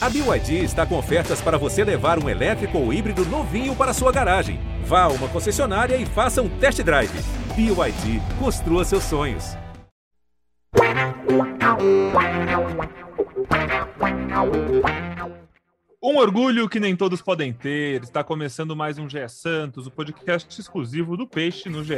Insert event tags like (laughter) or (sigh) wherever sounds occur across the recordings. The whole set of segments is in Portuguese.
A BYD está com ofertas para você levar um elétrico ou híbrido novinho para sua garagem. Vá a uma concessionária e faça um test drive. BYD, construa seus sonhos. Um orgulho que nem todos podem ter. Está começando mais um GE Santos, o podcast exclusivo do Peixe no GE.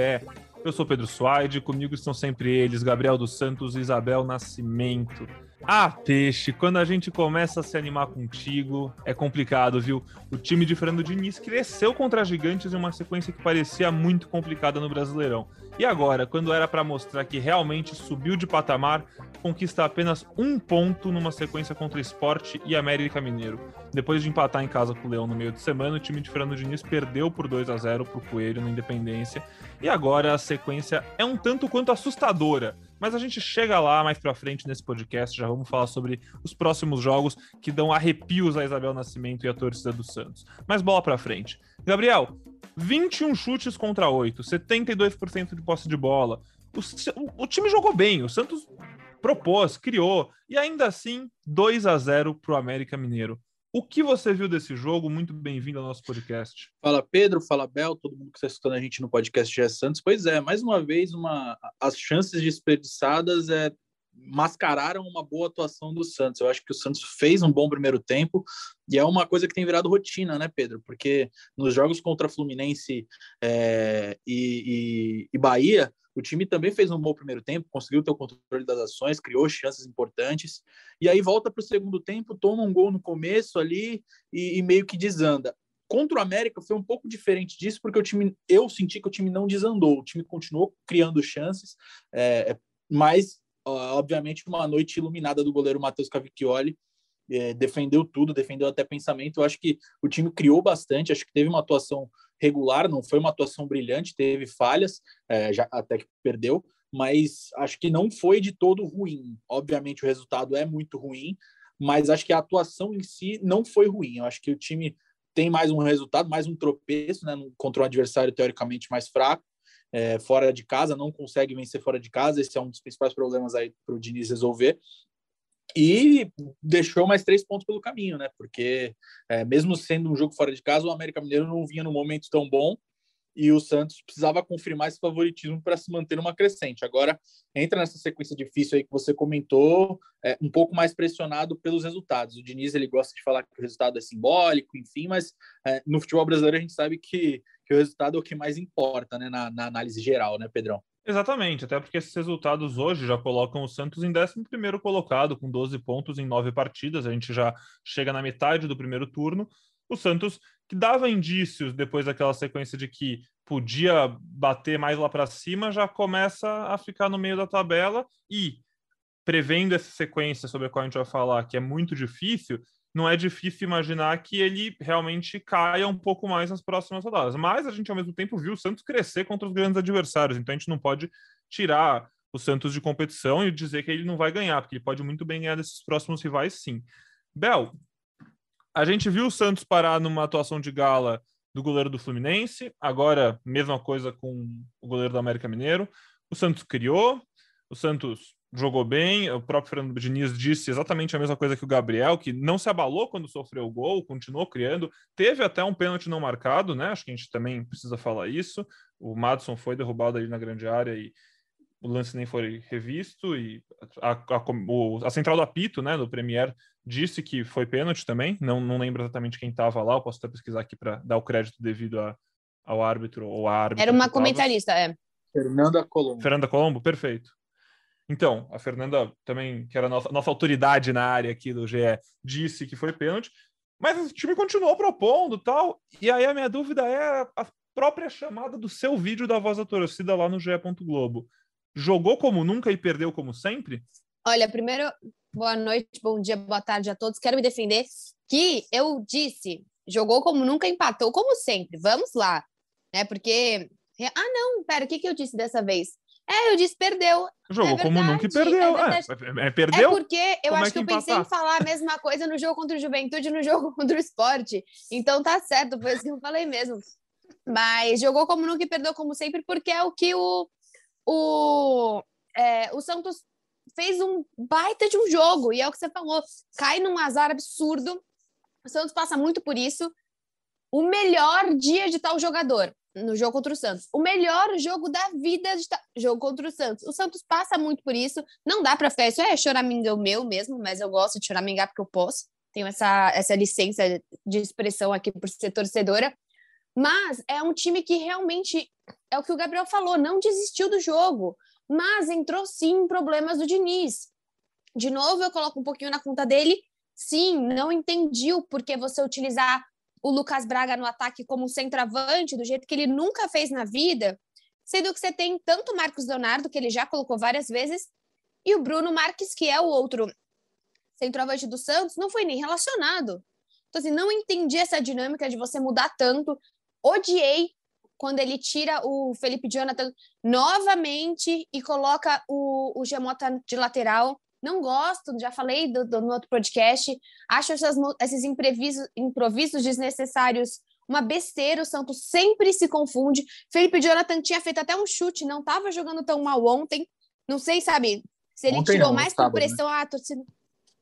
Eu sou Pedro Suaide, comigo estão sempre eles, Gabriel dos Santos e Isabel Nascimento. Ah, Peixe, quando a gente começa a se animar contigo, é complicado, viu? O time de Fernando Diniz cresceu contra gigantes em uma sequência que parecia muito complicada no Brasileirão. E agora, quando era para mostrar que realmente subiu de patamar, conquista apenas um ponto numa sequência contra Esporte e América Mineiro. Depois de empatar em casa com o Leão no meio de semana, o time de Fernando Diniz perdeu por 2 a 0 para o Coelho na Independência. E agora a sequência é um tanto quanto assustadora. Mas a gente chega lá mais para frente nesse podcast, já vamos falar sobre os próximos jogos que dão arrepios a Isabel Nascimento e a torcida do Santos. Mas bola para frente. Gabriel, 21 chutes contra 8, 72% de posse de bola. O, o, time jogou bem, o Santos propôs, criou, e ainda assim 2 a 0 para o América Mineiro. O que você viu desse jogo? Muito bem-vindo ao nosso podcast. Fala Pedro, fala Bel, todo mundo que está escutando a gente no podcast GE Santos. Pois é, mais uma vez, uma... as chances desperdiçadas é... mascararam uma boa atuação do Santos. Eu acho que o Santos fez um bom primeiro tempo e é uma coisa que tem virado rotina, né, Pedro? Porque nos jogos contra Fluminense é... e, e, e Bahia, o time também fez um bom primeiro tempo, conseguiu ter o controle das ações, criou chances importantes, e aí volta para o segundo tempo, toma um gol no começo ali e, e, meio que desanda. Contra o América foi um pouco diferente disso, porque o time, eu senti que o time não desandou, o time continuou criando chances, é, é mas obviamente uma noite iluminada do goleiro Matheus Cavicchioli, é, defendeu tudo, defendeu até pensamento. Eu acho que o time criou bastante, acho que teve uma atuação regular, não foi uma atuação brilhante, teve falhas, é, já até que perdeu, mas acho que não foi de todo ruim. Obviamente o resultado é muito ruim, mas acho que a atuação em si não foi ruim. Eu acho que o time tem mais um resultado, mais um tropeço, né, contra um adversário teoricamente mais fraco, é, fora de casa, não consegue vencer fora de casa. Esse é um dos principais problemas aí para o Diniz resolver e deixou mais três pontos pelo caminho, né? Porque é, mesmo sendo um jogo fora de casa, o América Mineiro não vinha num momento tão bom e o Santos precisava confirmar esse favoritismo para se manter numa crescente. Agora entra nessa sequência difícil aí que você comentou, é, um pouco mais pressionado pelos resultados. O Diniz ele gosta de falar que o resultado é simbólico, enfim, mas é, no futebol brasileiro a gente sabe que, que o resultado é o que mais importa, né? Na, na análise geral, né, Pedrão? Exatamente, até porque esses resultados hoje já colocam o Santos em 11 colocado, com 12 pontos em nove partidas. A gente já chega na metade do primeiro turno. O Santos, que dava indícios depois daquela sequência de que podia bater mais lá para cima, já começa a ficar no meio da tabela e prevendo essa sequência sobre a qual a gente vai falar, que é muito difícil, não é difícil imaginar que ele realmente caia um pouco mais nas próximas rodadas. Mas a gente, ao mesmo tempo, viu o Santos crescer contra os grandes adversários, então a gente não pode tirar o Santos de competição e dizer que ele não vai ganhar, porque ele pode muito bem ganhar desses próximos rivais, sim. Bel, a gente viu o Santos parar numa atuação de gala do goleiro do Fluminense, agora mesma coisa com o goleiro do América Mineiro. O Santos criou, o Santos jogou bem. O próprio Fernando Diniz disse exatamente a mesma coisa que o Gabriel, que não se abalou quando sofreu o gol, continuou criando. Teve até um pênalti não marcado, né? Acho que a gente também precisa falar isso. O Madison foi derrubado ali na grande área e o lance nem foi revisto. E a, a, o, a central do apito, né, do Premier, disse que foi pênalti também. Não, não lembro exatamente quem estava lá. Eu posso até pesquisar aqui para dar o crédito devido a, ao árbitro ou à árbitra. Era uma comentarista, é. Fernanda Colombo. Fernanda Colombo, perfeito. Então, a Fernanda também, que era a nossa, nossa autoridade na área aqui do GE, disse que foi pênalti, mas o time continuou propondo tal. E aí a minha dúvida é a própria chamada do seu vídeo da voz da torcida lá no GE. Globo. Jogou como nunca e perdeu como sempre? Olha, primeiro, boa noite, bom dia, boa tarde a todos. Quero me defender que eu disse, jogou como nunca, empatou como sempre. Vamos lá, né? Porque ah, não, pera, o que, que eu disse dessa vez? É, eu disse perdeu. Jogou é como nunca e perdeu. É, é, é, perdeu? É porque eu como acho que, eu pensei em falar a mesma coisa no jogo contra o Juventude e no (laughs) jogo contra o Esporte. Então tá certo, foi isso que eu falei mesmo. Mas jogou como nunca e perdeu como sempre, porque é o que o, o, é, o Santos fez um baita de um jogo, e é o que você falou, cai num azar absurdo. O Santos passa muito por isso. O melhor dia de tal jogador no jogo contra o Santos. O melhor jogo da vida de jogo contra o Santos. O Santos passa muito por isso. Não dá para ficar isso é choraminga meu mesmo, mas eu gosto de choramingar porque eu posso. Tenho essa, essa licença de expressão aqui por ser torcedora. Mas é um time que realmente é o que o Gabriel falou, não desistiu do jogo mas entrou sim em problemas do Diniz. De novo, eu coloco um pouquinho na conta dele. Sim, não entendi o porquê você utilizar o Lucas Braga no ataque como centroavante, do jeito que ele nunca fez na vida, sendo que você tem tanto o Marcos Leonardo, que ele já colocou várias vezes, e o Bruno Marques, que é o outro centroavante do Santos, não foi nem relacionado. Então, assim, não entendi essa dinâmica de você mudar tanto. Odiei quando ele tira o Felipe Jonathan novamente e coloca o, o Gemota de lateral. Não gosto, já falei do, do, no outro podcast. Acho essas, esses imprevisos, improvisos desnecessários uma besteira. O Santos sempre se confunde. Felipe Jonathan tinha feito até um chute, não estava jogando tão mal ontem. Não sei, sabe, se ele ontem tirou não, mais por né? pressão. Né? Ah, torcida...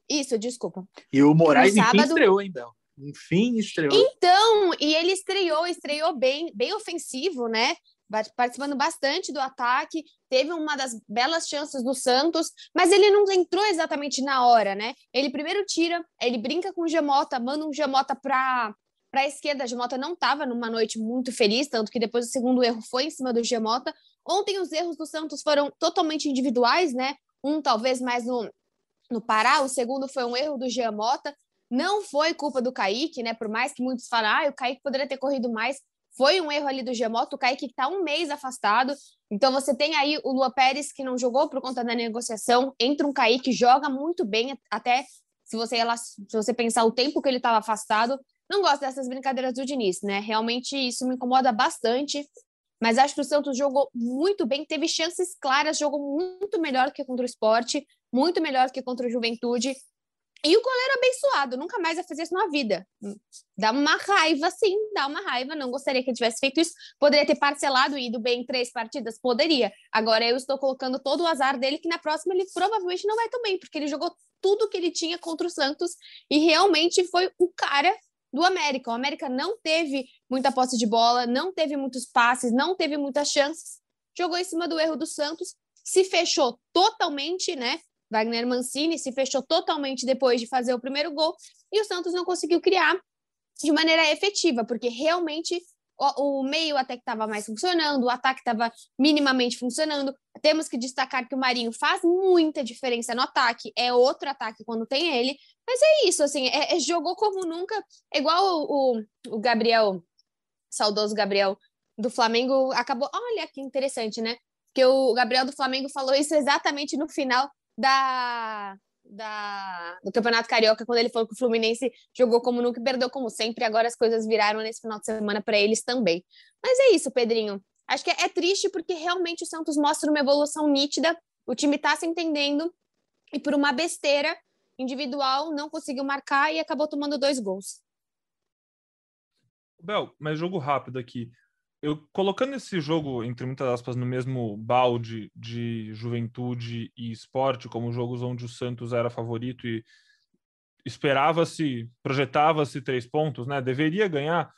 Isso, desculpa. E o Moraes no sábado... estreou, hein, Bel? Enfim, estreou. Então, e ele estreou, estreou bem, bem ofensivo, né? Participando bastante do ataque, teve uma das belas chances do Santos, mas ele não entrou exatamente na hora, né? Ele primeiro tira, ele brinca com o Gemota, manda um Gemota para para a esquerda, a Gemota não estava numa noite muito feliz, tanto que depois o segundo erro foi em cima do Gemota. Ontem os erros do Santos foram totalmente individuais, né? Um talvez mais no, no Pará, o segundo foi um erro do Gemota. Não foi culpa do Kaique, né? Por mais que muitos falem, ah, o Kaique poderia ter corrido mais. Foi um erro ali do Gemoto. O Kaique está um mês afastado. Então você tem aí o Lua Pérez, que não jogou por conta da negociação. Entra um Kaique, joga muito bem, até se você, se você pensar o tempo que ele estava afastado. Não gosto dessas brincadeiras do Diniz, né? Realmente isso me incomoda bastante. Mas acho que o Santos jogou muito bem, teve chances claras, jogou muito melhor que contra o esporte, muito melhor que contra o Juventude. E o goleiro abençoado, nunca mais vai fazer isso na vida. Dá uma raiva, sim, dá uma raiva. Não gostaria que ele tivesse feito isso. Poderia ter parcelado e ido bem em três partidas? Poderia. Agora eu estou colocando todo o azar dele, que na próxima ele provavelmente não vai tão bem, porque ele jogou tudo que ele tinha contra o Santos e realmente foi o cara do América. O América não teve muita posse de bola, não teve muitos passes, não teve muitas chances. Jogou em cima do erro do Santos, se fechou totalmente, né? Wagner Mancini se fechou totalmente depois de fazer o primeiro gol e o Santos não conseguiu criar de maneira efetiva, porque realmente o, o meio até que estava mais funcionando, o ataque estava minimamente funcionando. Temos que destacar que o Marinho faz muita diferença no ataque, é outro ataque quando tem ele, mas é isso, assim, é, é jogou como nunca, é igual o, o, o Gabriel, saudoso Gabriel do Flamengo, acabou. Olha que interessante, né? Que o Gabriel do Flamengo falou isso exatamente no final da, da, do Campeonato Carioca, quando ele falou que o Fluminense jogou como nunca e perdeu como sempre, agora as coisas viraram nesse final de semana para eles também. Mas é isso, Pedrinho. Acho que é, é triste porque realmente o Santos mostra uma evolução nítida, o time está se entendendo e por uma besteira individual não conseguiu marcar e acabou tomando dois gols. Bel, mas jogo rápido aqui eu colocando esse jogo, entre muitas aspas, no mesmo balde de juventude e esporte, como jogos onde o Santos era favorito e esperava-se, projetava-se três pontos, né? Deveria ganhar.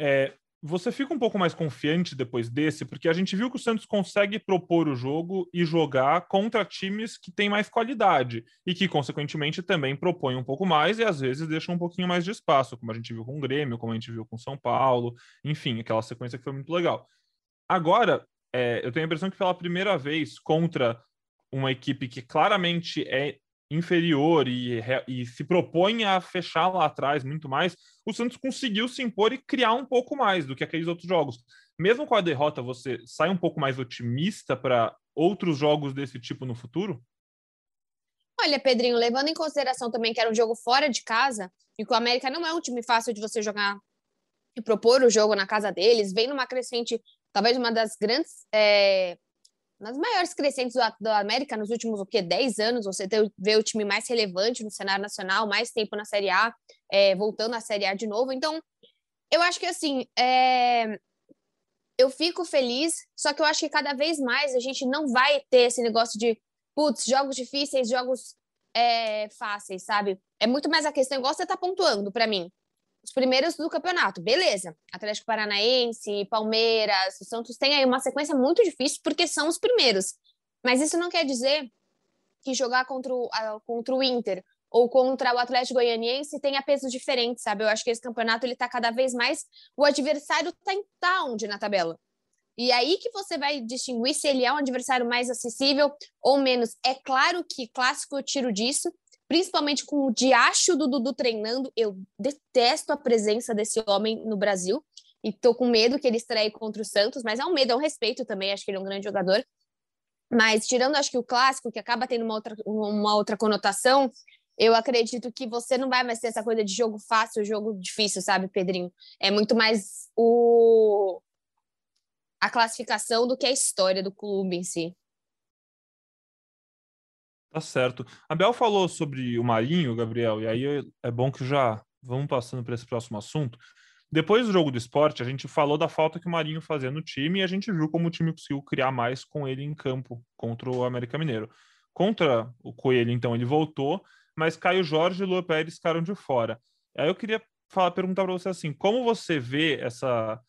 É, você fica um pouco mais confiante depois desse, porque a gente viu que o Santos consegue propor o jogo e jogar contra times que têm mais qualidade e que, consequentemente, também propõem um pouco mais e às vezes deixam um pouquinho mais de espaço, como a gente viu com o Grêmio, como a gente viu com o São Paulo, enfim, aquela sequência que foi muito legal. Agora, é, eu tenho a impressão que pela primeira vez contra uma equipe que claramente é inferior e, e, se propõe a fechar lá atrás muito mais, o Santos conseguiu se impor e criar um pouco mais do que aqueles outros jogos. Mesmo com a derrota, você sai um pouco mais otimista para outros jogos desse tipo no futuro? Olha, Pedrinho, levando em consideração também que era um jogo fora de casa e que o América não é um time fácil de você jogar e propor o jogo na casa deles, vem numa crescente, talvez uma das grandes é, nas maiores crescentes do, do América nos últimos o quê? 10 anos, você vê o time mais relevante no cenário nacional, mais tempo na Série A, é, voltando à Série A de novo. Então, eu acho que assim, é, eu fico feliz, só que eu acho que cada vez mais a gente não vai ter esse negócio de putz, jogos difíceis, jogos é, fáceis, sabe? É muito mais a questão, igual você tá pontuando para mim. Os primeiros do campeonato, beleza. Atlético Paranaense, Palmeiras, o Santos tem aí uma sequência muito difícil porque são os primeiros. Mas isso não quer dizer que jogar contra o, contra o Inter ou contra o Atlético Goianiense tenha pesos diferentes, sabe? Eu acho que esse campeonato ele tá cada vez mais o adversário tá em tá onde na tabela. E aí que você vai distinguir se ele é um adversário mais acessível ou menos. É claro que clássico eu tiro disso, principalmente com o diacho do Dudu treinando. Eu detesto a presença desse homem no Brasil e tô com medo que ele estreie contra o Santos, mas é um medo, é um respeito também, acho que ele é um grande jogador. Mas tirando, acho que o clássico, que acaba tendo uma outra, uma outra conotação, eu acredito que você não vai mais ter essa coisa de jogo fácil, jogo difícil, sabe, Pedrinho? É muito mais o a classificação do que a história do clube em si. Tá certo. A Bel falou sobre o Marinho, Gabriel, e aí é bom que já vamos passando para esse próximo assunto. Depois do jogo do esporte, a gente falou da falta que o Marinho fazia no time e a gente viu como o time conseguiu criar mais com ele em campo contra o América Mineiro. Contra o Coelho, então, ele voltou, mas Caio Jorge e Lua Pérez ficaram de fora. Aí eu queria falar, perguntar para você assim, como você vê essa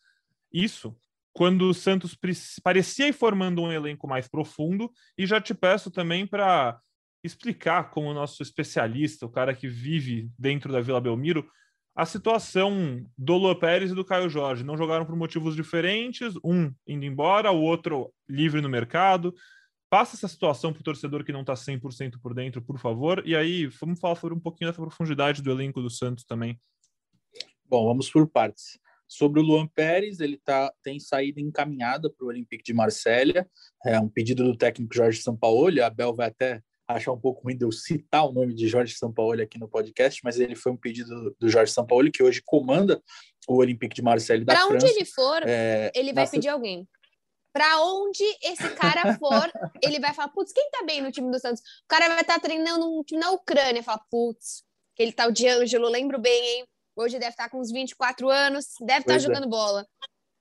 isso quando o Santos parecia ir formando um elenco mais profundo, e já te peço também para explicar, como nosso especialista, o cara que vive dentro da Vila Belmiro, a situação do Lua Pérez e do Caio Jorge. Não jogaram por motivos diferentes, um indo embora, o outro livre no mercado. Passa essa situação para o torcedor que não está 100% por dentro, por favor. E aí, vamos falar sobre um pouquinho dessa profundidade do elenco do Santos também. Bom, vamos por partes. Sobre o Luan Pérez, ele tá, tem saída encaminhada para o Olympique de Marselha, é um pedido do técnico Jorge Sampaoli, a Bel vai até achar um pouco ruim de eu citar o nome de Jorge Sampaoli aqui no podcast, mas ele foi um pedido do Jorge Sampaoli, que hoje comanda o Olympique de Marselha da pra França. Para onde ele for, é, ele vai pedir alguém. Para onde esse cara for, (laughs) ele vai falar, putz, quem tá bem no time do Santos? O cara vai estar tá treinando um time na Ucrânia, fala, putz, aquele tal de Ângelo, lembro bem, hein? Hoje deve estar com uns 24 anos, deve estar é. jogando bola.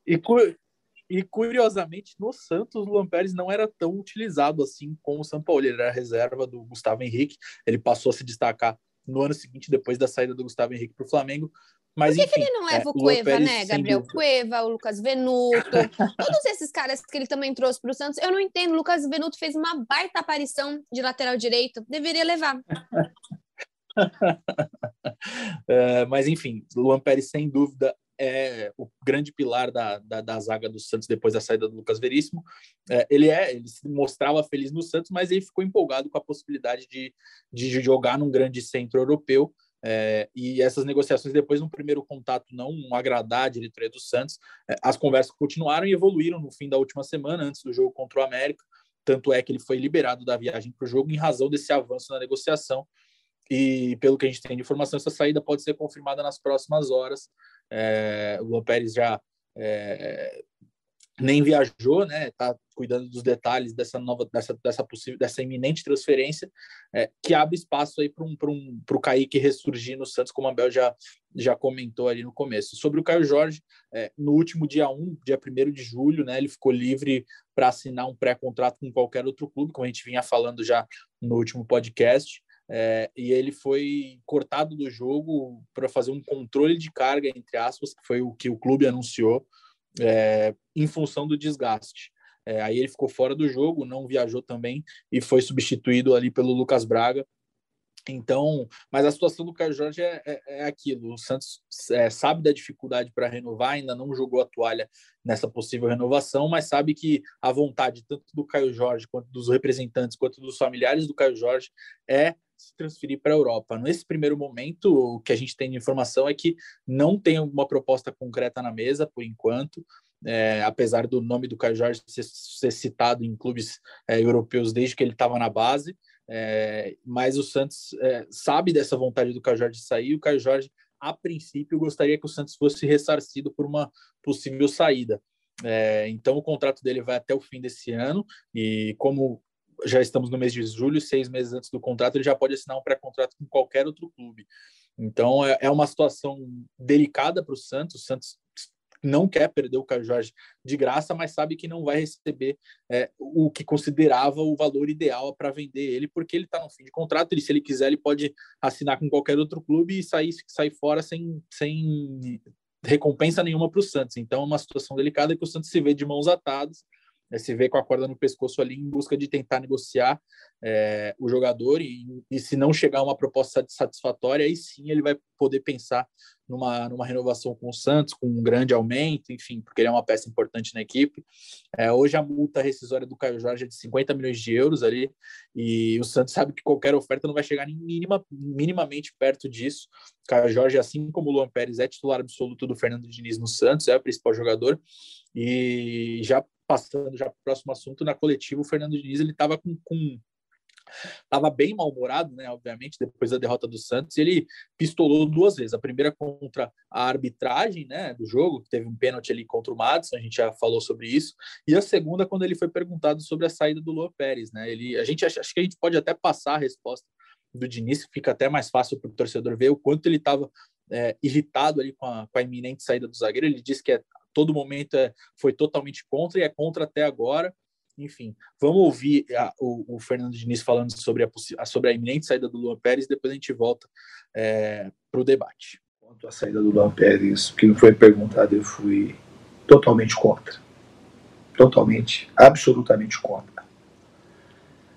E, e curiosamente, no Santos, o Luan Pérez não era tão utilizado assim como o São Paulo. Ele era reserva do Gustavo Henrique. Ele passou a se destacar no ano seguinte, depois da saída do Gustavo Henrique para o Flamengo. Mas, Por que, enfim, que ele não leva é, o Cueva, né? Gabriel Cueva, o Lucas Venuto, (laughs) todos esses caras que ele também trouxe para o Santos, eu não entendo. O Lucas Venuto fez uma baita aparição de lateral direito, deveria levar. (laughs) é, mas enfim, Luan Pérez sem dúvida é o grande pilar da, da, da, zaga do Santos depois da saída do Lucas Veríssimo. É, ele é, ele se mostrava feliz no Santos, mas ele ficou empolgado com a possibilidade de, de jogar num grande centro europeu. É, e essas negociações, depois de um primeiro contato não agradar a diretoria do Santos, é, as conversas continuaram e evoluíram no fim da última semana, antes do jogo contra o América. Tanto é que ele foi liberado da viagem para o jogo em razão desse avanço na negociação e pelo que a gente tem de informação, essa saída pode ser confirmada nas próximas horas. É, o Luan Pérez já é, nem viajou, né? Está cuidando dos detalhes dessa nova, dessa, dessa possível, dessa iminente transferência, é, que abre espaço aí para um, para um, para o Kaique ressurgir no Santos, como a Bel já, já comentou ali no começo. Sobre o Caio Jorge, é, no último dia 1, dia 1 de julho, né? Ele ficou livre para assinar um pré-contrato com qualquer outro clube, como a gente vinha falando já no último podcast. É, e ele foi cortado do jogo para fazer um controle de carga, entre aspas, que foi o que o clube anunciou, é, em função do desgaste. É, aí ele ficou fora do jogo, não viajou também e foi substituído ali pelo Lucas Braga. Então, mas a situação do Caio Jorge é, é, é aquilo. O Santos é, sabe da dificuldade para renovar, ainda não jogou a toalha nessa possível renovação, mas sabe que a vontade tanto do Caio Jorge quanto dos representantes quanto dos familiares do Caio Jorge é se transferir para a Europa. Nesse primeiro momento, o que a gente tem de informação é que não tem uma proposta concreta na mesa, por enquanto, é, apesar do nome do Caio Jorge ser, ser citado em clubes é, europeus desde que ele estava na base, é, mas o Santos é, sabe dessa vontade do Caio Jorge de sair, o Caio Jorge, a princípio, gostaria que o Santos fosse ressarcido por uma possível saída. É, então, o contrato dele vai até o fim desse ano, e como já estamos no mês de julho, seis meses antes do contrato, ele já pode assinar um pré-contrato com qualquer outro clube. Então é, é uma situação delicada para o Santos. O Santos não quer perder o Caio Jorge de graça, mas sabe que não vai receber é, o que considerava o valor ideal para vender ele, porque ele está no fim de contrato. E se ele quiser, ele pode assinar com qualquer outro clube e sair, sair fora sem, sem recompensa nenhuma para o Santos. Então, é uma situação delicada que o Santos se vê de mãos atadas é, se vê com a corda no pescoço ali em busca de tentar negociar é, o jogador e, e, se não chegar a uma proposta satisfatória, aí sim ele vai poder pensar numa, numa renovação com o Santos, com um grande aumento, enfim, porque ele é uma peça importante na equipe. É, hoje a multa rescisória do Caio Jorge é de 50 milhões de euros ali, e o Santos sabe que qualquer oferta não vai chegar nem minima, minimamente perto disso. O Caio Jorge, assim como o Luan Pérez, é titular absoluto do Fernando Diniz no Santos, é o principal jogador, e já passando já para o próximo assunto, na coletiva, o Fernando Diniz ele estava com, com estava bem mal-humorado, né? Obviamente, depois da derrota do Santos, ele pistolou duas vezes. A primeira contra a arbitragem, né, do jogo, que teve um pênalti ali contra o Madison, a gente já falou sobre isso. E a segunda, quando ele foi perguntado sobre a saída do Luan Pérez, né? Ele, a gente acho que a gente pode até passar a resposta do Diniz, fica até mais fácil para o torcedor ver o quanto ele estava é, irritado ali com a, com a iminente saída do zagueiro. Ele disse que é todo momento é, foi totalmente contra e é contra até agora. Enfim, vamos ouvir a, o, o, Fernando Diniz falando sobre a, sobre a iminente saída do Luan Pérez, depois a gente volta é, para o debate. Quanto à saída do Luan Pérez, que não foi perguntado, eu fui totalmente contra. Totalmente, absolutamente contra.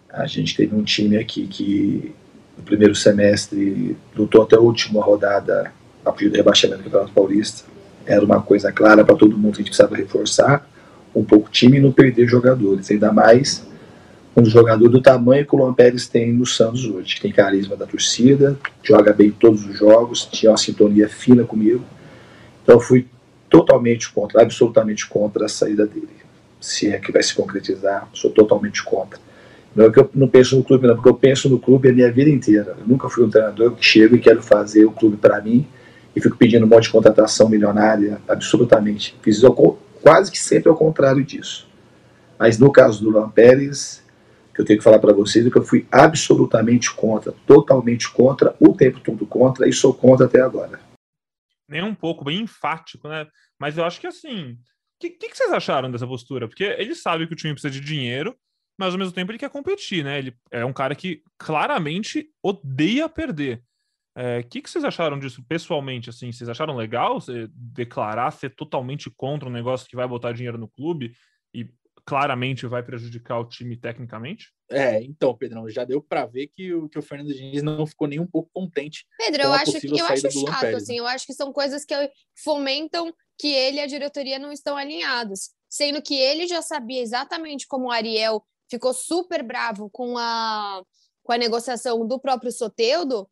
A gente teve um time aqui que no primeiro semestre lutou até a última rodada a partir do rebaixamento do Campeonato Paulista era uma coisa clara para todo mundo que a gente precisava reforçar um pouco o time e não perder jogadores, ainda mais um jogador do tamanho que o Luan Pérez tem no Santos hoje, tem carisma da torcida, joga bem todos os jogos, tinha uma sintonia fina comigo. Então fui totalmente contra, absolutamente contra a saída dele. Se é que vai se concretizar, sou totalmente contra. Não é que eu não penso no clube, não, porque eu penso no clube a minha vida inteira. Eu nunca fui um treinador que chego e quero fazer o clube para mim e fico pedindo um monte de contratação milionária, absolutamente. Fiz quase que sempre ao contrário disso. Mas no caso do Luan Pérez, que eu tenho que falar para vocês, é que eu fui absolutamente contra, totalmente contra, o tempo todo contra, e sou contra até agora. Nem um pouco, bem enfático, né? Mas eu acho que assim. O que, que, que, vocês acharam dessa postura? Porque ele sabe que o time precisa de dinheiro, mas ao mesmo tempo ele quer competir, né? Ele é um cara que claramente odeia perder. O é, que, que vocês acharam disso pessoalmente? Assim, vocês acharam legal você declarar ser totalmente contra um negócio que vai botar dinheiro no clube e claramente vai prejudicar o time tecnicamente? É, então, Pedrão, já deu para ver que o, que o Fernando Diniz não ficou nem um pouco contente. Pedro, eu acho que eu acho chato, Pérez, assim, né? eu acho que são coisas que fomentam que ele e a diretoria não estão alinhados, sendo que ele já sabia exatamente como o Ariel ficou super bravo com a com a negociação do próprio Soteudo,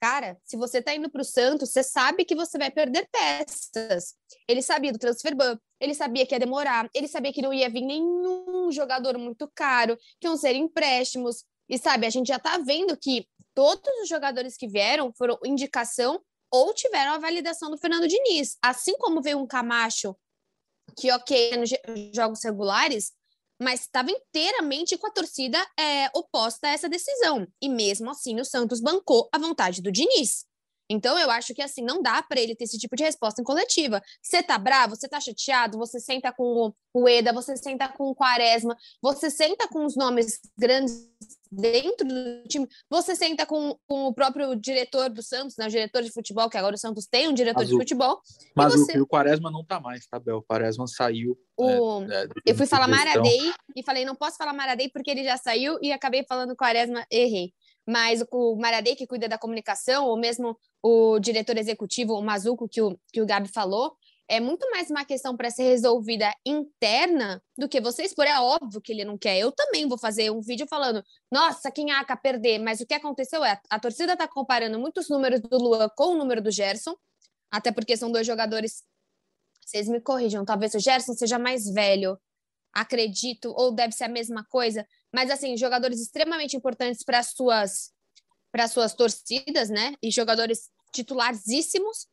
Cara, se você tá indo para o Santos, você sabe que você vai perder peças. Ele sabia do transfer ban, ele sabia que ia demorar, ele sabia que não ia vir nenhum jogador muito caro, que iam ser empréstimos. E sabe, a gente já tá vendo que todos os jogadores que vieram foram indicação ou tiveram a validação do Fernando Diniz. Assim como veio um Camacho, que ok, nos jogos regulares, mas estava inteiramente com a torcida é, oposta a essa decisão. E mesmo assim, o Santos bancou a vontade do Diniz. Então, eu acho que assim, não dá para ele ter esse tipo de resposta em coletiva. Você tá bravo, você tá chateado, você senta com o Eda, você senta com o Quaresma, você senta com os nomes grandes dentro do time, você senta com, com o próprio diretor do Santos, né, o diretor de futebol, que agora o Santos tem um diretor Azul. de futebol. Mas você... o, Quaresma não tá mais, tá, Bel? O Quaresma saiu. O... É, é, eu fui falar Maradei e falei, não posso falar Maradei porque ele já saiu e acabei falando Quaresma, errei mas o Maradei, que cuida da comunicação, ou mesmo o diretor executivo, o Mazuco, que o, que o Gabi falou, é muito mais uma questão para ser resolvida interna do que você expor. É óbvio que ele não quer. Eu também vou fazer um vídeo falando, nossa, quem aca perder. Mas o que aconteceu é, a torcida está comparando muitos números do Luan com o número do Gerson, até porque são dois jogadores. Vocês me corrijam, talvez o Gerson seja mais velho, acredito, ou deve ser a mesma coisa, mas assim, jogadores extremamente importantes para suas para suas torcidas, né? E jogadores titularíssimos.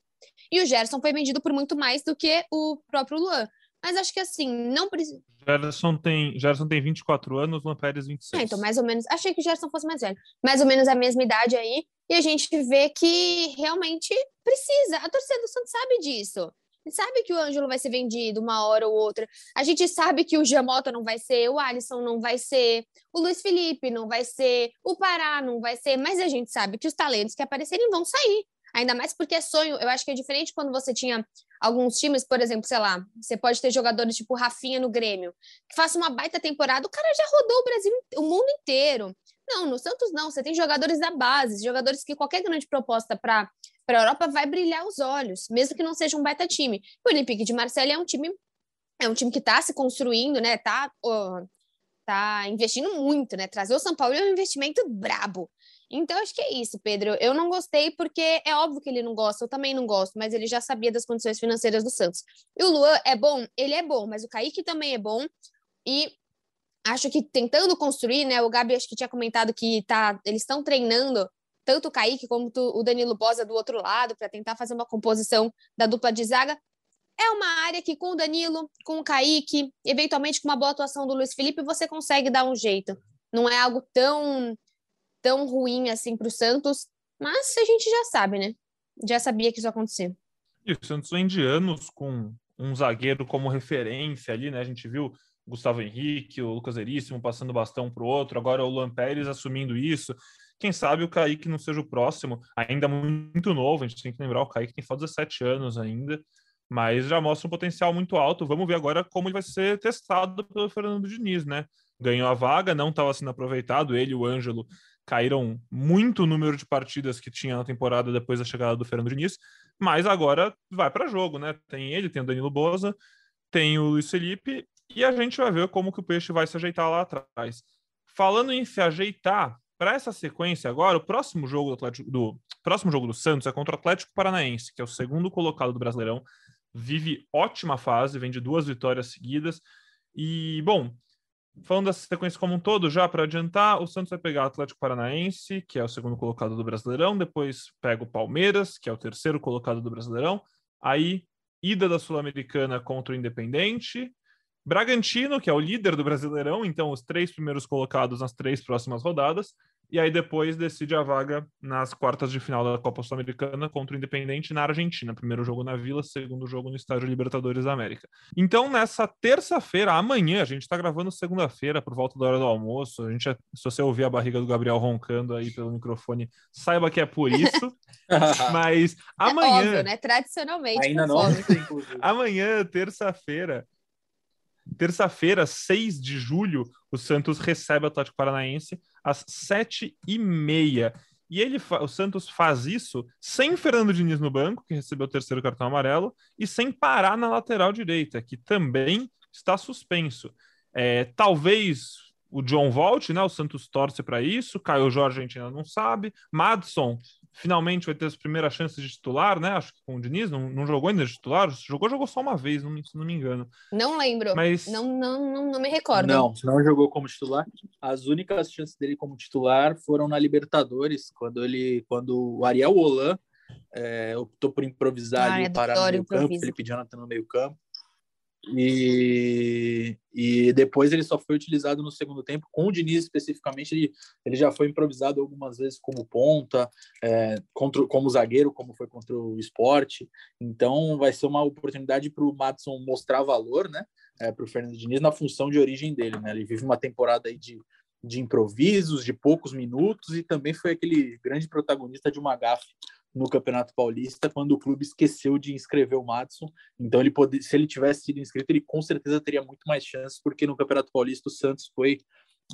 E o Gerson foi vendido por muito mais do que o próprio Luan. Mas acho que assim, não precisa. Gerson tem, Gerson tem 24 anos, Luan Pérez 26. É, então, mais ou menos. Achei que o Gerson fosse mais velho. Mais ou menos a mesma idade aí. E a gente vê que realmente precisa. A torcida do Santos sabe disso. Sabe que o Ângelo vai ser vendido uma hora ou outra. A gente sabe que o Jamota não vai ser, o Alisson não vai ser, o Luiz Felipe não vai ser, o Pará não vai ser, mas a gente sabe que os talentos que aparecerem vão sair. Ainda mais porque é sonho. Eu acho que é diferente quando você tinha alguns times, por exemplo, sei lá, você pode ter jogadores tipo Rafinha no Grêmio, que faça uma baita temporada, o cara já rodou o Brasil, o mundo inteiro. Não, no Santos não, você tem jogadores da base, jogadores que qualquer grande proposta para para a Europa vai brilhar os olhos, mesmo que não seja um baita time. O Olympique de Marseille é um time é um time que está se construindo, né? Tá, tá investindo muito, né? Trazer o São Paulo é um investimento brabo. Então, acho que é isso, Pedro. Eu não gostei porque é óbvio que ele não gosta, eu também não gosto, mas ele já sabia das condições financeiras do Santos. E o Luan é bom? Ele é bom, mas o Kaique também é bom. E acho que tentando construir, né? O Gabi acho que tinha comentado que tá, eles estão treinando tanto o Kaique como o Danilo Bosa do outro lado para tentar fazer uma composição da dupla de zaga. É uma área que com o Danilo, com o Kaique, eventualmente com uma boa atuação do Luiz Felipe, você consegue dar um jeito. Não é algo tão tão ruim assim para o Santos, mas a gente já sabe, né? Já sabia que isso ia acontecer. E o Santos vem de anos com um zagueiro como referência ali, né? A gente viu Gustavo Henrique, o Lucas Veríssimo passando bastão para o outro, agora o Luan Pérez assumindo isso. Quem sabe o Kaique não seja o próximo, ainda muito novo, a gente tem que lembrar, o Kaique tem só 17 anos ainda, mas já mostra um potencial muito alto. Vamos ver agora como ele vai ser testado pelo Fernando Diniz, né? Ganhou a vaga, não estava sendo aproveitado, ele e o Ângelo caíram muito o número de partidas que tinha na temporada depois da chegada do Fernando Diniz, mas agora vai para jogo, né? Tem ele, tem o Danilo Boza, tem o Luiz Felipe e a gente vai ver como que o Peixe vai se ajeitar lá atrás. Falando em se ajeitar, para essa sequência agora, o próximo jogo do, Atlético, do próximo jogo do Santos é contra o Atlético Paranaense, que é o segundo colocado do Brasileirão, vive ótima fase, vem de duas vitórias seguidas. E, bom, Falando dessa sequência como um todo, já para adiantar, o Santos vai pegar o Atlético Paranaense, que é o segundo colocado do Brasileirão, depois pega o Palmeiras, que é o terceiro colocado do Brasileirão, aí ida da Sul-Americana contra o Independente, Bragantino, que é o líder do Brasileirão, então os três primeiros colocados nas três próximas rodadas, e aí depois decide a vaga nas quartas de final da Copa Sul-Americana contra o Independente na Argentina. Primeiro jogo na Vila, segundo jogo no Estádio Libertadores da América. Então, nessa terça-feira, amanhã, a gente está gravando segunda-feira, por volta da hora do almoço. A gente, se você ouvir a barriga do Gabriel roncando aí pelo microfone, saiba que é por isso. (laughs) Mas amanhã. É óbvio, né? Tradicionalmente. Ainda não. amanhã, terça-feira, Terça-feira, 6 de julho, o Santos recebe o Atlético Paranaense às 7h30. E ele, o Santos faz isso sem Fernando Diniz no banco, que recebeu o terceiro cartão amarelo, e sem parar na lateral direita, que também está suspenso. É, talvez o John volte, né? O Santos torce para isso. Caio Jorge a gente ainda não sabe. Madson finalmente vai ter as primeiras chances de titular, né? Acho que com o Diniz, não, não jogou ainda de titular? Jogou, jogou só uma vez, não, se não me engano. Não lembro. Mas... Não, não, não, não me recordo. Não, não jogou como titular. As únicas chances dele como titular foram na Libertadores, quando ele, quando o Ariel Holan é, optou por improvisar ah, ali, parar no meio campo, Felipe Jonathan no meio campo. E, e depois ele só foi utilizado no segundo tempo. Com o Diniz especificamente, ele, ele já foi improvisado algumas vezes como ponta, é, contra, como zagueiro, como foi contra o esporte. Então vai ser uma oportunidade para o Matson mostrar valor, né? É, para o Fernando Diniz na função de origem dele, né? Ele vive uma temporada aí de, de improvisos, de poucos minutos, e também foi aquele grande protagonista de uma gafe no Campeonato Paulista quando o clube esqueceu de inscrever o Madison. Então ele pode, se ele tivesse sido inscrito, ele com certeza teria muito mais chances, porque no Campeonato Paulista o Santos foi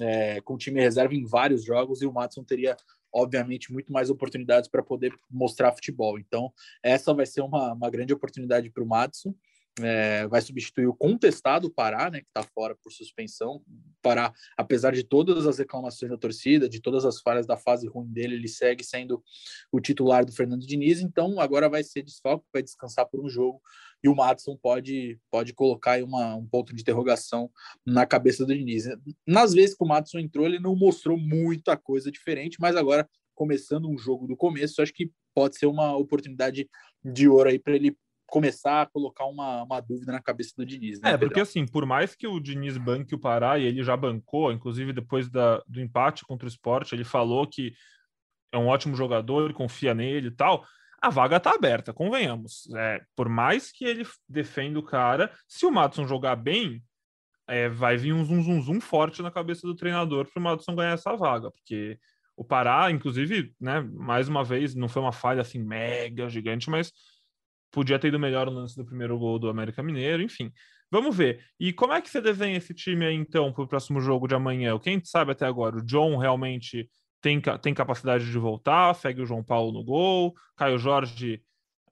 é, com time reserva em vários jogos e o Madison teria obviamente muito mais oportunidades para poder mostrar futebol. Então essa vai ser uma, uma grande oportunidade para o Madison é, vai substituir o contestado Pará, né, que está fora por suspensão. Pará, apesar de todas as reclamações da torcida, de todas as falhas da fase ruim dele, ele segue sendo o titular do Fernando Diniz. Então, agora vai ser desfalque, vai descansar por um jogo e o Madison pode, pode colocar uma, um ponto de interrogação na cabeça do Diniz. Nas vezes que o Madison entrou, ele não mostrou muita coisa diferente, mas agora, começando um jogo do começo, acho que pode ser uma oportunidade de ouro aí para ele começar a colocar uma, uma dúvida na cabeça do Diniz. Né, é, porque assim, por mais que o Diniz banque o Pará, e ele já bancou, inclusive depois da, do empate contra o esporte, ele falou que é um ótimo jogador, confia nele e tal. a vaga tá aberta, convenhamos. É, por mais que ele defenda o cara, se o Madison jogar bem, é, vai vir um zum, zum, zum forte na cabeça do treinador para o Madison ganhar essa vaga, porque o Pará, inclusive, né, mais uma vez, não foi uma falha assim mega gigante, mas podia ter ido melhor no lance do primeiro gol do América Mineiro, enfim. Vamos ver. E como é que você desenha esse time aí, então, para o próximo jogo de amanhã? Quem sabe até agora? O John realmente tem, tem capacidade de voltar, segue o João Paulo no gol. Caio Jorge,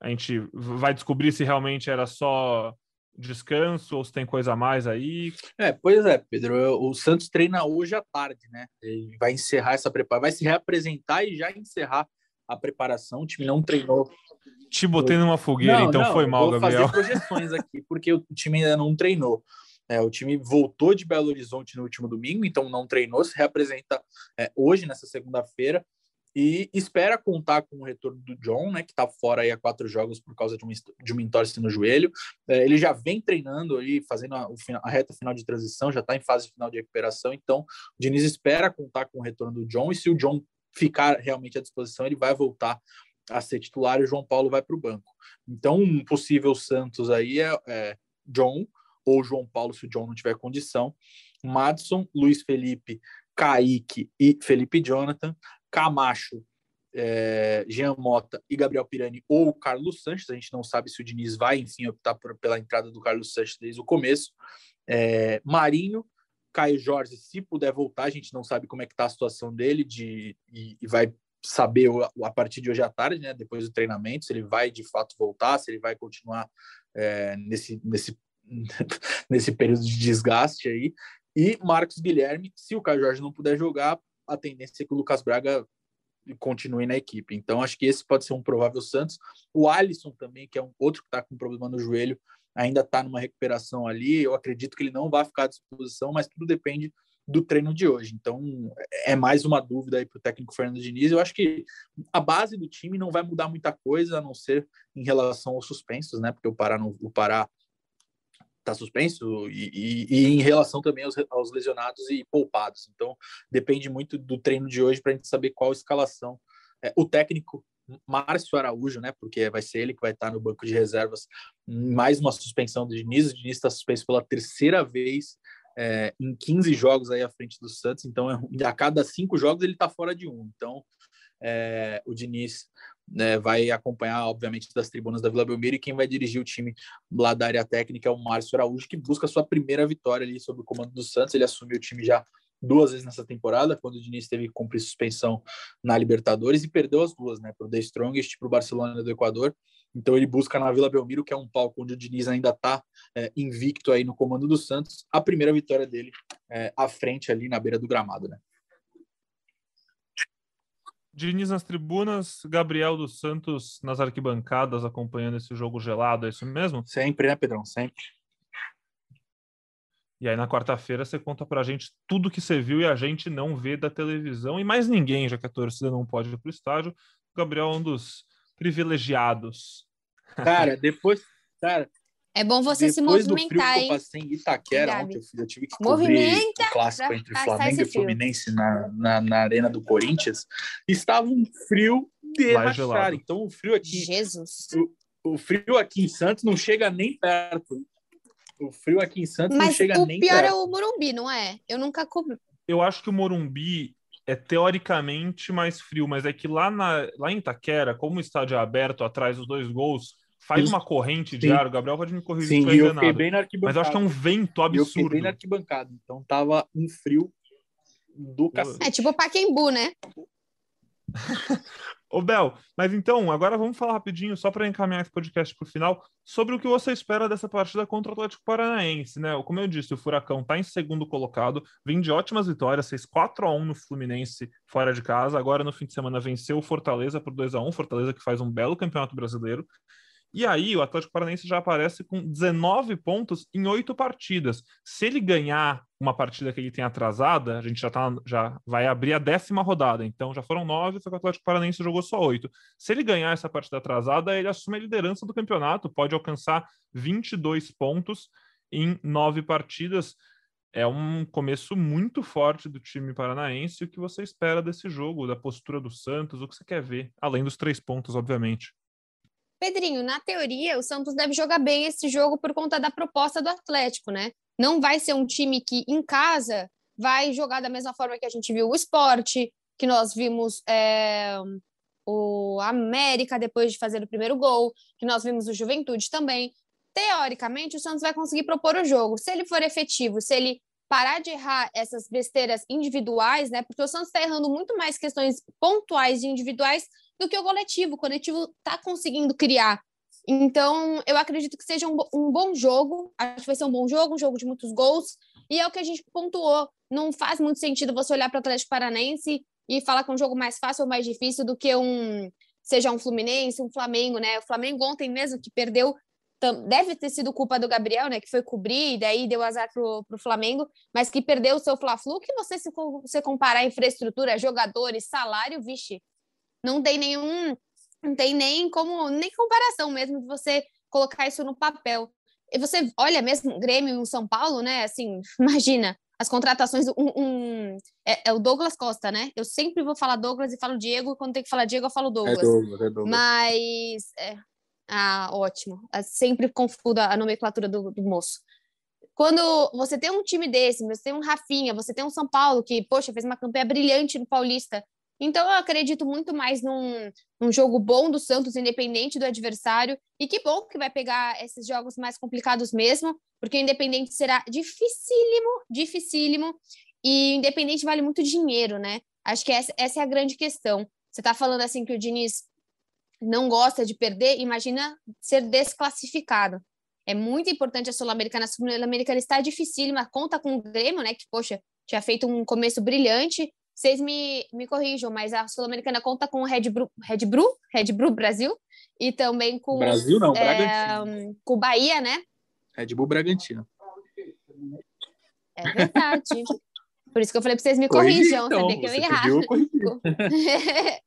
a gente vai descobrir se realmente era só descanso ou se tem coisa a mais aí. É, pois é, Pedro. O Santos treina hoje à tarde, né? Ele vai encerrar essa preparação, vai se reapresentar e já encerrar a preparação. O time não treinou. Te botei numa fogueira, não, então não, foi mal, vou Gabriel. Vou fazer projeções aqui, porque o time ainda não treinou. É, o time voltou de Belo Horizonte no último domingo, então não treinou, se reapresenta é, hoje, nessa segunda-feira, e espera contar com o retorno do John, né, que está fora aí há quatro jogos por causa de uma, de uma entorse no joelho. É, ele já vem treinando aí, fazendo a, a, reta final de transição, já está em fase final de recuperação, então o Diniz espera contar com o retorno do John, e se o John ficar realmente à disposição, ele vai voltar a ser titular e o João Paulo vai para o banco. Então, um possível Santos aí é, é John, ou João Paulo, se o John não tiver condição, Madison, Luiz Felipe, Kaique e Felipe Jonathan, Camacho, é, Jean Mota e Gabriel Pirani ou Carlos Sanches. A gente não sabe se o Diniz vai, enfim, optar por, pela entrada do Carlos Sanches desde o começo. É, Marinho, Caio Jorge, se puder voltar, a gente não sabe como é que está a situação dele de, e, e vai saber a partir de hoje à tarde, né, depois do treinamento, se ele vai de fato voltar, se ele vai continuar é, nesse, nesse (laughs) nesse período de desgaste aí. E Marcos Guilherme, se o Caio Jorge não puder jogar, a tendência é que o Lucas Braga continue na equipe. Então, acho que esse pode ser um provável Santos. O Alisson também, que é um outro que está com problema no joelho, ainda está numa recuperação ali. Eu acredito que ele não vai ficar à disposição, mas tudo depende do treino de hoje. Então, é mais uma dúvida aí para o técnico Fernando Diniz. Eu acho que a base do time não vai mudar muita coisa, a não ser em relação aos suspensos, né? Porque o Pará, não, o Pará está suspenso e, e, e, em relação também aos, aos, lesionados e poupados. Então, depende muito do treino de hoje para a gente saber qual escalação. É, o técnico Márcio Araújo, né? Porque vai ser ele que vai estar no banco de reservas. Mais uma suspensão do Diniz. O Diniz está suspenso pela terceira vez é, em 15 jogos aí à frente do Santos. Então, é, a cada cinco jogos ele está fora de um. Então, é, o Diniz né, vai acompanhar, obviamente, das tribunas da Vila Belmiro e quem vai dirigir o time lá da área técnica é o Márcio Araújo, que busca sua primeira vitória ali sob o comando do Santos. Ele assumiu o time já duas vezes nessa temporada, quando o Diniz teve que cumprir suspensão na Libertadores e perdeu as duas, né, para o The Strongest e para o Barcelona do Equador. Então ele busca na Vila Belmiro, que é um palco onde o Diniz ainda está é, invicto aí no comando do Santos, a primeira vitória dele é, à frente ali na beira do gramado, né. Diniz nas tribunas, Gabriel dos Santos nas arquibancadas acompanhando esse jogo gelado, é isso mesmo? Sempre, né, Pedrão? Sempre. E aí na quarta-feira você conta pra gente tudo que você viu e a gente não vê da televisão e mais ninguém, já que a torcida não pode ir pro estádio. O Gabriel é um dos privilegiados. Cara, depois, cara, é bom você se movimentar, hein? eu passei em Itaquera ontem, eu tive que cobrir o clássico entre Flamengo e Fluminense na, na, na, arena do Corinthians. Estava um frio de rachar. Então o frio aqui... Jesus! O, o, frio aqui em Santos não chega nem perto. O frio aqui em Santos Mas não chega nem o pior é o Morumbi, não é? Eu nunca cobri. Eu acho que o Morumbi é teoricamente mais frio, mas é que lá, na, lá em Itaquera, como o estádio é aberto atrás dos dois gols faz uma corrente de Sim. ar, o Gabriel pode me corrigir Sim, se eu fiquei bem na arquibancada. Mas eu acho que é um vento absurdo. Eu fiquei bem na arquibancada, então tava um frio do cacete. É tipo Paquembu, né? (laughs) Ô, Bel, mas então, agora vamos falar rapidinho, só para encaminhar esse podcast para o final, sobre o que você espera dessa partida contra o Atlético Paranaense, né? Como eu disse, o Furacão está em segundo colocado, vem de ótimas vitórias, fez 4 a 1 no Fluminense fora de casa, agora no fim de semana venceu o Fortaleza por 2 a 1 Fortaleza que faz um belo campeonato brasileiro, e aí o Atlético Paranaense já aparece com 19 pontos em oito partidas. Se ele ganhar uma partida que ele tem atrasada, a gente já, tá, já vai abrir a décima rodada. Então já foram nove, só que o Atlético Paranaense jogou só oito. Se ele ganhar essa partida atrasada, ele assume a liderança do campeonato, pode alcançar 22 pontos em nove partidas. É um começo muito forte do time paranaense. O que você espera desse jogo, da postura do Santos, o que você quer ver, além dos três pontos, obviamente? Pedrinho, na teoria, o Santos deve jogar bem esse jogo por conta da proposta do Atlético, né? Não vai ser um time que, em casa, vai jogar da mesma forma que a gente viu o esporte, que nós vimos é, o América depois de fazer o primeiro gol, que nós vimos o Juventude também. Teoricamente, o Santos vai conseguir propor o jogo. Se ele for efetivo, se ele parar de errar essas besteiras individuais, né? Porque o Santos está errando muito mais questões pontuais e individuais do que o coletivo. O coletivo está conseguindo criar. Então, eu acredito que seja um, um, bom jogo. Acho que vai ser um bom jogo, um jogo de muitos gols. E é o que a gente pontuou. Não faz muito sentido você olhar para o Atlético Paranense e falar que é um jogo mais fácil ou mais difícil do que um seja um Fluminense, um Flamengo, né? O Flamengo ontem mesmo que perdeu deve ter sido culpa do Gabriel, né, que foi cobrir e daí deu azar pro, pro Flamengo, mas que perdeu o seu Fla-Flu, que você se você comparar infraestrutura, jogadores, salário, vixe, não tem nenhum não tem nem como nem comparação mesmo de você colocar isso no papel. E você olha mesmo Grêmio e São Paulo, né? Assim, (laughs) imagina as contratações. Um, um é, é, o Douglas Costa, né? Eu sempre vou falar Douglas e falo Diego. Quando tem que falar Diego, eu falo Douglas. É Douglas, é Douglas. Mas é, ah, ótimo. Eu sempre confundo a nomenclatura do, do, moço. Quando você tem um time desse, você tem um Rafinha, você tem um São Paulo que, poxa, fez uma campanha brilhante no Paulista. Então eu acredito muito mais num, num jogo bom do Santos, independente do adversário. E que bom que vai pegar esses jogos mais complicados mesmo, porque o Independente será dificílimo, dificílimo. E o Independente vale muito dinheiro, né? Acho que essa, essa é a grande questão. Você está falando assim que o Diniz não gosta de perder, imagina ser desclassificado. É muito importante a Sul-Americana. A Sul-Americana está dificílima, conta com o Grêmio, né? Que, poxa, tinha feito um começo brilhante. Vocês me, me corrijam, mas a Sul-Americana conta com o Red Bull, Red Bull, Red Bull Brasil e também com Brasil não, é, com o Bahia, né? Red Bull Bragantino. É verdade. (laughs) Por isso que eu falei para vocês me corrijam, então, sabia que eu ia errar. (laughs)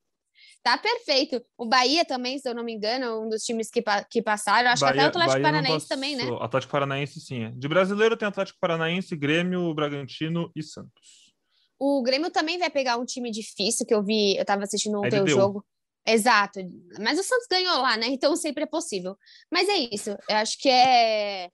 Tá perfeito. O Bahia também, se eu não me engano, um dos times que, que passaram. Acho Bahia, que até o Atlético Bahia Paranaense também, né? Atlético Paranaense, sim. É. De brasileiro tem Atlético Paranaense, Grêmio, Bragantino e Santos. O Grêmio também vai pegar um time difícil, que eu vi, eu tava assistindo ontem o jogo. Exato. Mas o Santos ganhou lá, né? Então sempre é possível. Mas é isso. Eu acho que é.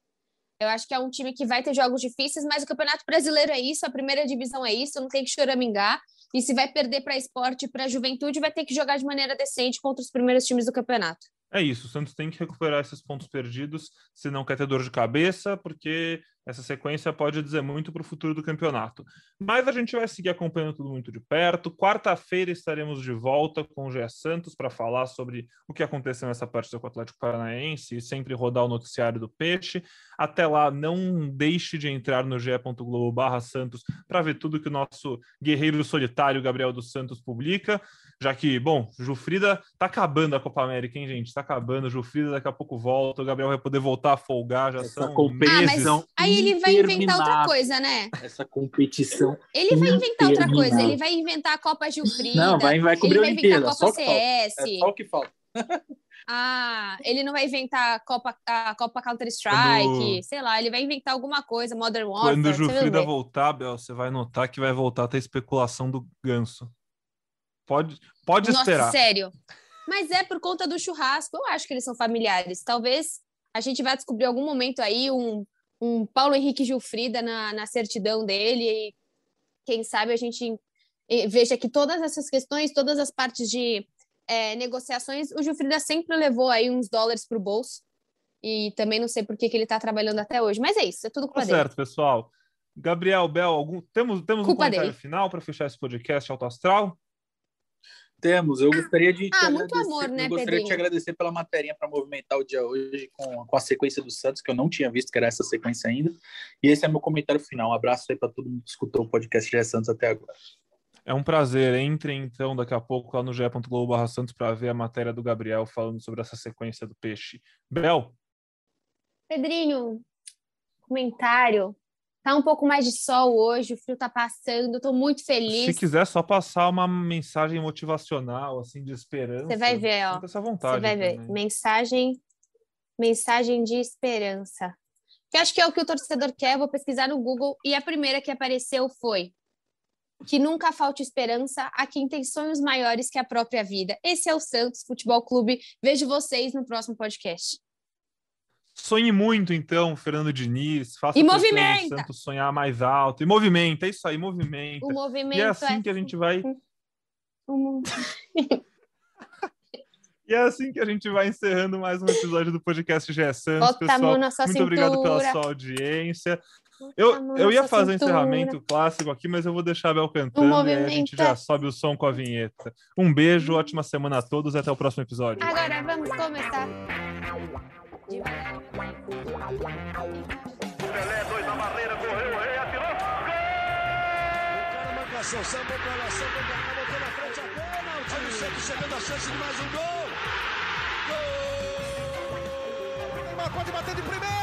Eu acho que é um time que vai ter jogos difíceis, mas o Campeonato Brasileiro é isso, a primeira divisão é isso, não tem que choramingar. E se vai perder para esporte e para a juventude, vai ter que jogar de maneira decente contra os primeiros times do campeonato. É isso, o Santos tem que recuperar esses pontos perdidos se não quer ter dor de cabeça, porque essa sequência pode dizer muito para o futuro do campeonato. Mas a gente vai seguir acompanhando tudo muito de perto. Quarta-feira estaremos de volta com o Gé Santos para falar sobre o que aconteceu nessa partida com o Atlético Paranaense e sempre rodar o noticiário do Peixe. Até lá, não deixe de entrar no ge.globo Santos para ver tudo que o nosso guerreiro solitário Gabriel dos Santos publica. Já que, bom, Jufrida tá acabando a Copa América, hein, gente? Tá acabando. Jufrida daqui a pouco volta. O Gabriel vai poder voltar a folgar. Já Essa são competição. Ah, aí ele vai inventar outra coisa, né? Essa competição. Ele vai inventar outra coisa. Ele vai inventar a Copa Gilfrida. Não, vai, vai cobrir ele a. Vai inventar a Copa CS. É só o que falta. (laughs) Ah, ele não vai inventar a Copa, a Copa Counter-Strike, Quando... sei lá, ele vai inventar alguma coisa, Modern Warfare. Quando o Jufrida voltar, Bel, você vai notar que vai voltar a ter especulação do ganso. Pode, pode Nossa, esperar. sério. Mas é por conta do churrasco. Eu acho que eles são familiares. Talvez a gente vai descobrir algum momento aí um, um Paulo Henrique Gilfrida na, na certidão dele. E quem sabe a gente veja que todas essas questões, todas as partes de é, negociações, o Gilfrida sempre levou aí uns dólares para o bolso. E também não sei por que, que ele está trabalhando até hoje. Mas é isso, é tudo culpa tá dele. certo, pessoal. Gabriel, Bel, algum... temos, temos um comentário dele. final para fechar esse podcast Alto Astral? Temos. Eu gostaria de ah, muito amor, né, eu gostaria Pedrinho? de te agradecer pela matéria para movimentar o dia hoje com, com a sequência do Santos, que eu não tinha visto que era essa sequência ainda. E esse é meu comentário final. Um abraço aí para todo mundo que escutou o podcast de Santos até agora. É um prazer. Entrem então daqui a pouco lá no ge.globo Santos para ver a matéria do Gabriel falando sobre essa sequência do peixe. Bel? Pedrinho, comentário. Tá um pouco mais de sol hoje, o frio tá passando, tô muito feliz. Se quiser só passar uma mensagem motivacional, assim, de esperança. Você vai ver, ó. Essa vontade Você vai ver. Mensagem, mensagem de esperança. Que acho que é o que o torcedor quer, vou pesquisar no Google e a primeira que apareceu foi que nunca falte esperança a quem tem sonhos maiores que a própria vida. Esse é o Santos Futebol Clube. Vejo vocês no próximo podcast. Sonhe muito, então, Fernando Diniz. Faça E o movimenta! Santos sonhar mais alto. E movimenta, é isso aí, movimenta. O movimento E é assim que a gente vai. Um- (laughs) E é assim que a gente vai encerrando mais um episódio do podcast GE Santos, Bota pessoal. Muito obrigado pela cintura. sua audiência. Bota Eu, eu ia fazer o cintura. encerramento clássico aqui, mas eu vou deixar a Bel cantando e aí a gente já sobe o som com a vinheta. Um beijo, ótima semana a todos e até o próximo episódio. Agora vamos começar. Devagar. Pelé, dois na barreira, correu, o rei atirou. Cara, marcação, samba pra lá, samba pra cá, botou na frente a. Olha o Santos chegando a chance de mais um gol. Gol! O Neymar pode bater de primeira.